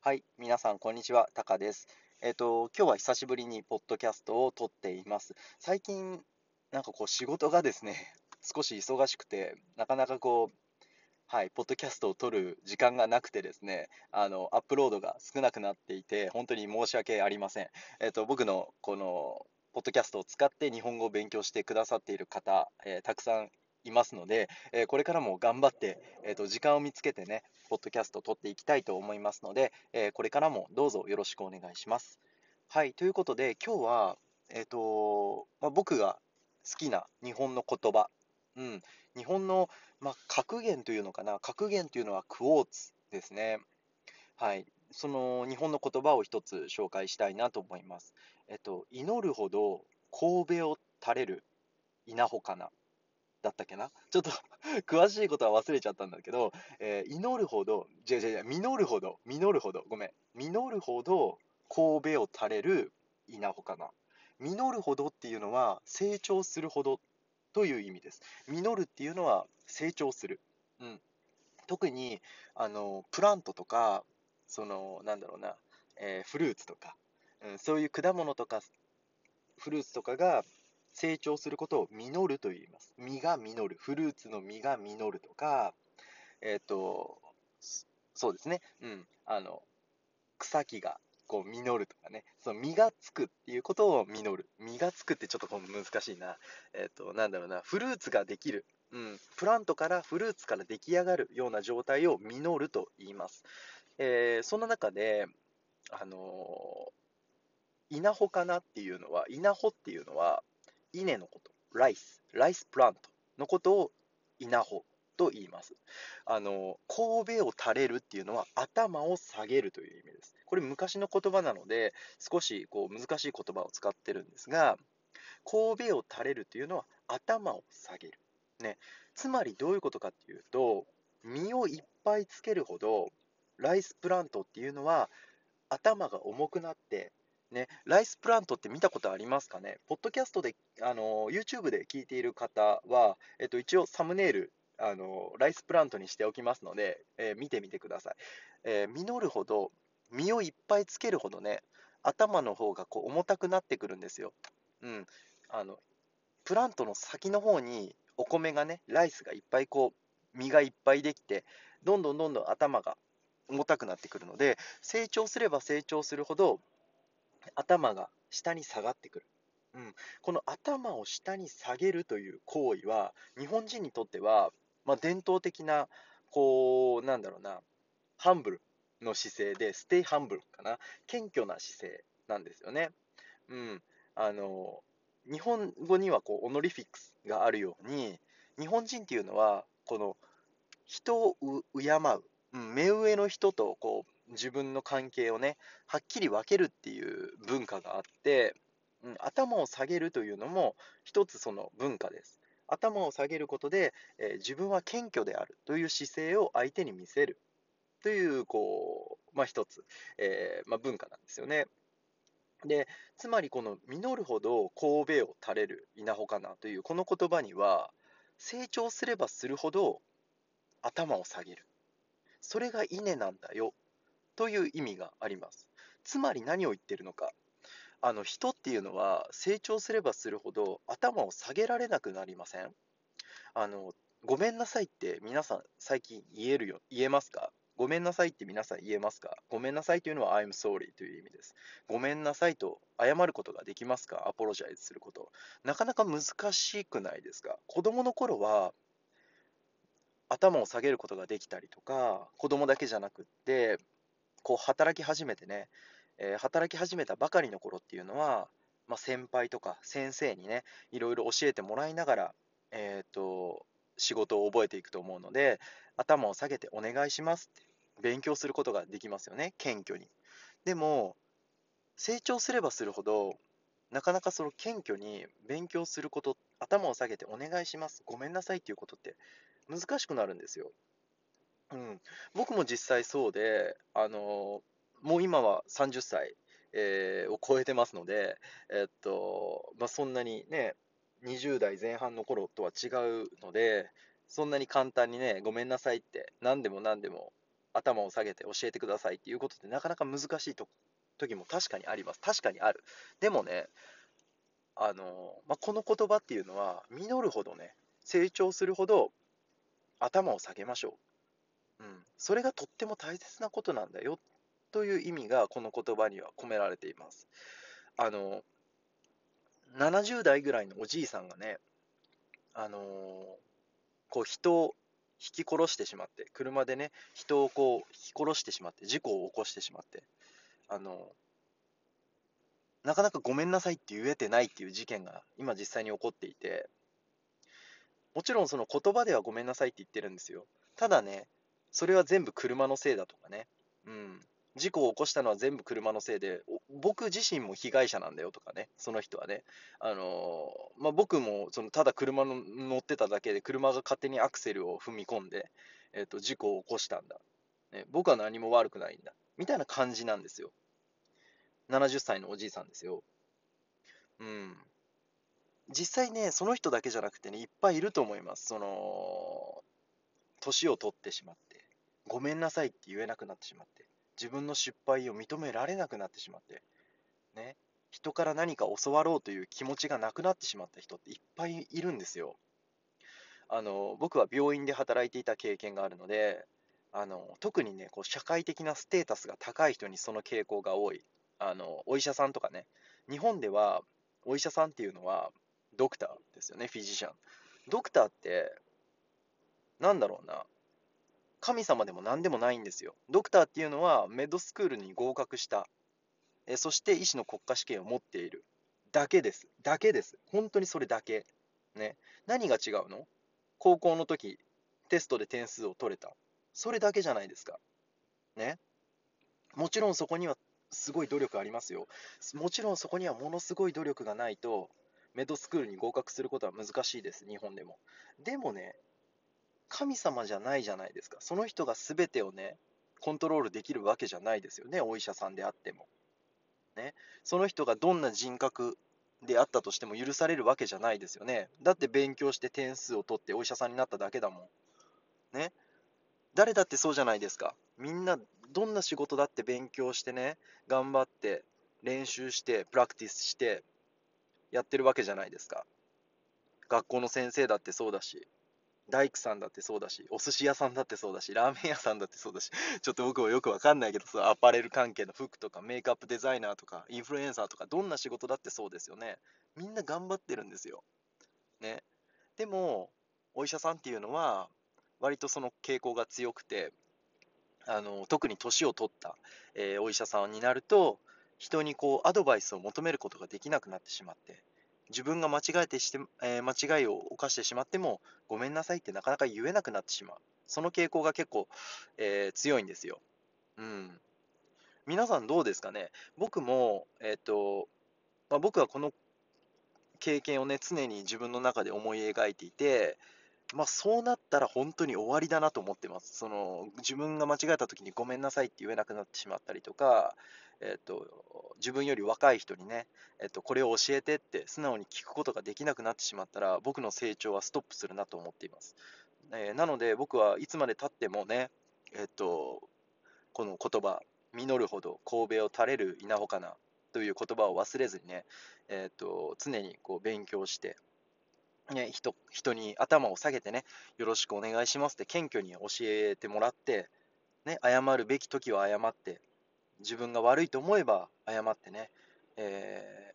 はい、皆さん、こんにちは。タカです。えっ、と、今日は久しぶりにポッドキャストを撮っています。最近、なんかこう、仕事がですね、少し忙しくて、なかなかこう、はい、ポッドキャストを撮る時間がなくてですね、あの、アップロードが少なくなっていて、本当に申し訳ありません。えっ、と、僕のこの、ポッドキャストを使って日本語を勉強してくださっている方、えー、たくさんいますので、え、これからも頑張って、えーと、時間を見つけてね、ポッドキャストを撮っていきたいと思いますので、え、これからもどうぞよろしくお願いします。はい、ということで、今日は、えっ、とまあ、僕が好きな日本の言葉、うん、日本の、まあ、格言というのかな、格言というのはクォーツですね。はい、その日本の言葉を一つ紹介したいなと思います。えっと、祈るほど神戸を垂れる稲穂かな。だったっけな？ちょっと 詳しいことは忘れちゃったんだけど、えー、祈るほど、違う違う違う、実るほど、実るほど、ごめん、実るほど神戸を垂れる稲穂かな。実るほどっていうのは成長するほどという意味です。実るっていうのは成長する。うん。特に、あの、プラントとか、その、なんだろうな、えー、フルーツとか、うん、そういう果物とか、フルーツとかが成長することを実ると言います。実が実る。フルーツの実が実るとか、えっ、ー、と、そうですね。うん。あの、草木がこう実るとかね、その実がつくっていうことを実る。実がつくってちょっとこう難しいな。えっ、ー、と、なんだろうな、フルーツができる。うん、プラントからフルーツから出来上がるような状態を実ると言います。えー、その中で、あの、稲穂かなっていうのは、稲穂っていうのは、稲のこと、ライス、ライスプラントのことを稲穂と言います。あの、神戸を垂れるっていうのは頭を下げるという意味です。これ昔の言葉なので、少しこう難しい言葉を使ってるんですが、神戸を垂れるというのは頭を下げる。ね、つまりどういうことかっていうと、実をいっぱいつけるほど、ライスプラントっていうのは頭が重くなってね、ライスプラントって見たことありますかね？ポッドキャストで、あの、YouTube で聞いている方は、えっと、一応サムネイル、あの、ライスプラントにしておきますので、えー、見てみてください。えー、実るほど、実をいっぱいつけるほどね、頭の方がこう重たくなってくるんですよ。うん。あの、プラントの先の方にお米がね、ライスがいっぱいこう、実がいっぱいできて、どんどんどんどん頭が重たくなってくるので、成長すれば成長するほど、頭が下に下がってくる。うん、この頭を下に下げるという行為は、日本人にとっては、まあ、伝統的な、こう、なんだろうな、ハンブルの姿勢で、ステイハンブルかな、謙虚な姿勢なんですよね。うん、あの日本語にはこうオノリフィックスがあるように、日本人っていうのは、この人を敬う、うん、目上の人とこう自分の関係をね、はっきり分けるっていう文化があって、うん、頭を下げるというのも一つその文化です。頭を下げることで、えー、自分は謙虚であるという姿勢を相手に見せるという、こう、まあ一つ、えー、まあ、文化なんですよね。で、つまりこの実るほど神戸を垂れる稲穂かなというこの言葉には、成長すればするほど頭を下げる。それが稲なんだよという意味があります。つまり何を言ってるのか。あの人っていうのは成長すればするほど頭を下げられなくなりませんあのごめんなさいって皆さん最近言えるよ言えますか？ごめんなさいって皆さん言えますか？ごめんなさいというのは I'm sorry という意味です。ごめんなさいと謝ることができますか？アポロジャイズすること。なかなか難しくないですか？子供の頃は頭を下げることができたりとか、子供だけじゃなくって、こう働き始めてね、えー、働き始めたばかりの頃っていうのは、まあ、先輩とか先生にね、いろいろ教えてもらいながら、えーと、仕事を覚えていくと思うので、頭を下げてお願いしますって勉強することができますよね、謙虚に。でも、成長すればするほど、なかなかその謙虚に勉強すること、頭を下げてお願いします、ごめんなさいっていうことって難しくなるんですよ。うん、僕も実際そうで、あのもう今は30歳、えー、を超えてますので、えっとまあ、そんなにね、20代前半の頃とは違うので、そんなに簡単にね、ごめんなさいって、何でも何でも頭を下げて教えてくださいっていうことってなかなか難しいと時も確かにあります。確かにある。でもね、あの、まあ、この言葉っていうのは、実るほどね、成長するほど頭を下げましょう。うん。それがとっても大切なことなんだよという意味がこの言葉には込められています。あの、70代ぐらいのおじいさんがね、あのこう人を引き殺してしまって、車でね、人をこう引き殺してしまって、事故を起こしてしまって、あのなかなかごめんなさいって言えてないっていう事件が今実際に起こっていて、もちろんその言葉ではごめんなさいって言ってるんですよ。ただね、それは全部車のせいだとかね、うん、事故を起こしたのは全部車のせいで、僕自身も被害者なんだよとかね、その人はね、あのー、まあ、僕もそのただ車の乗ってただけで、車が勝手にアクセルを踏み込んで、えーと、事故を起こしたんだ、ね、僕は何も悪くないんだ、みたいな感じなんですよ。70歳のおじいさんですよ。うん。実際ね、その人だけじゃなくてね、いっぱいいると思います。その、年を取ってしまっ、ごめんなさいって言えなくなってしまって、自分の失敗を認められなくなってしまって、ね、人から何か教わろうという気持ちがなくなってしまった人っていっぱいいるんですよ。あの僕は病院で働いていた経験があるので、あの特にねこう社会的なステータスが高い人にその傾向が多い。あのお医者さんとかね。日本ではお医者さんっていうのはドクターですよねフィジシャン。ドクターってなんだろうな。神様でも何でもないんですよ。ドクターっていうのはメドスクールに合格した、えそして医師の国家試験を持っているだけです。だけです。本当にそれだけ。ね。何が違うの？高校の時、テストで点数を取れた。それだけじゃないですか。ね。もちろんそこにはすごい努力ありますよ。もちろんそこにはものすごい努力がないと、メドスクールに合格することは難しいです、日本でも。でもね、神様じゃないじゃないですか。その人が全てをね、コントロールできるわけじゃないですよね、お医者さんであっても。ね、その人がどんな人格であったとしても許されるわけじゃないですよね。だって勉強して点数を取ってお医者さんになっただけだもん。ね。誰だってそうじゃないですか。みんなどんな仕事だって勉強してね、頑張って練習してプラクティスしてやってるわけじゃないですか。学校の先生だってそうだし、大工さんだってそうだし、お寿司屋さんだってそうだし、ラーメン屋さんだってそうだし、ちょっと僕もよくわかんないけど、そアパレル関係の服とかメイクアップデザイナーとかインフルエンサーとかどんな仕事だってそうですよね。みんな頑張ってるんですよ。ね。でも、お医者さんっていうのは、割とその傾向が強くて、あの特に年を取った、えー、お医者さんになると、人にこうアドバイスを求めることができなくなってしまって、自分が間違えてして、えー、間違いを犯してしまっても、ごめんなさいってなかなか言えなくなってしまう。その傾向が結構、えー、強いんですよ。うん。皆さんどうですかね？僕も、えっ、ー、と、まあ、僕はこの経験をね、常に自分の中で思い描いていて、まあ、そうなったら本当に終わりだなと思ってます。その自分が間違えた時にごめんなさいって言えなくなってしまったりとか、えっと、自分より若い人にね、えっと、これを教えてって素直に聞くことができなくなってしまったら、僕の成長はストップするなと思っています。えー、なので、僕はいつまでたってもね、えっと、この言葉、実るほど神戸を垂れる稲穂かなという言葉を忘れずにね、えっと、常にこう勉強して、ね、人人に頭を下げてね、よろしくお願いしますって謙虚に教えてもらって、ね、謝るべき時は謝って、自分が悪いと思えば謝ってね、え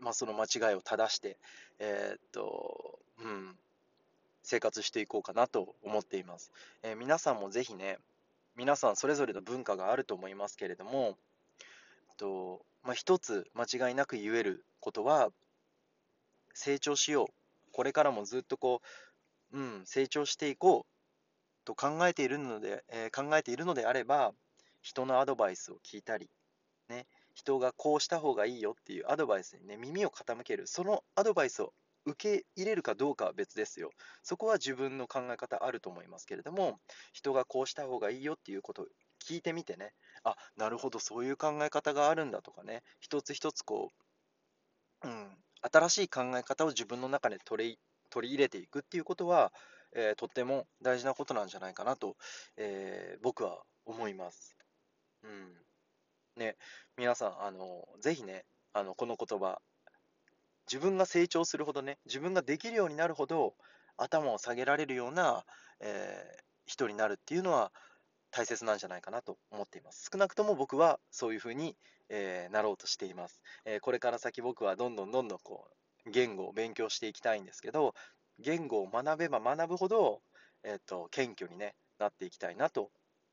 ー、まあ、その間違いを正して、えー、っと、うん、生活していこうかなと思っています。えー、皆さんもぜひね、皆さんそれぞれの文化があると思いますけれども、とまあ、一つ間違いなく言えることは、成長しよう。これからもずっとこう、うん、成長していこうと考えているので、えー、考えているのであれば、人のアドバイスを聞いたり、ね、人がこうした方がいいよっていうアドバイスにね、耳を傾ける。そのアドバイスを受け入れるかどうかは別ですよ。そこは自分の考え方あると思いますけれども、人がこうした方がいいよっていうことを聞いてみてね、あ、なるほど、そういう考え方があるんだとかね、一つ一つこう、うん、新しい考え方を自分の中で取り取り入れていくっていうことは、えー、とっても大事なことなんじゃないかなと、えー、僕は思います。うん。ね、皆さん、あの、ぜひね、あの、この言葉、自分が成長するほどね、自分ができるようになるほど、頭を下げられるような、えー、人になるっていうのは大切なんじゃないかなと思っています。少なくとも僕はそういうふうに、えー、なろうとしています。えー、これから先僕はどんどんどんどんこう言語を勉強していきたいんですけど、言語を学べば学ぶほど、えーと、謙虚に、ね、なっていきたいなと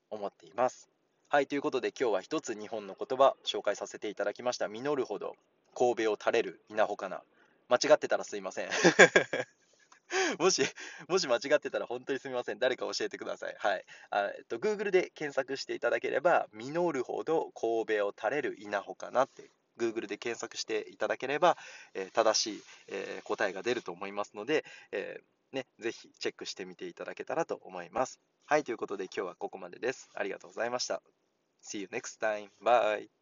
思っています。はい、ということで今日は一つ日本の言葉紹介させていただきました。実るほど神戸を垂れる稲穂かな。間違ってたらすいません。もし、もし間違ってたら本当にすみません。誰か教えてください。はい。えっと、Google で検索していただければ、実るほど神戸を垂れる稲穂かなって Google で検索していただければ、えー、正しい、えー、答えが出ると思いますので、えー、ね、ぜひチェックしてみていただけたらと思います。はい、ということで今日はここまでです。ありがとうございました。See you next time. Bye.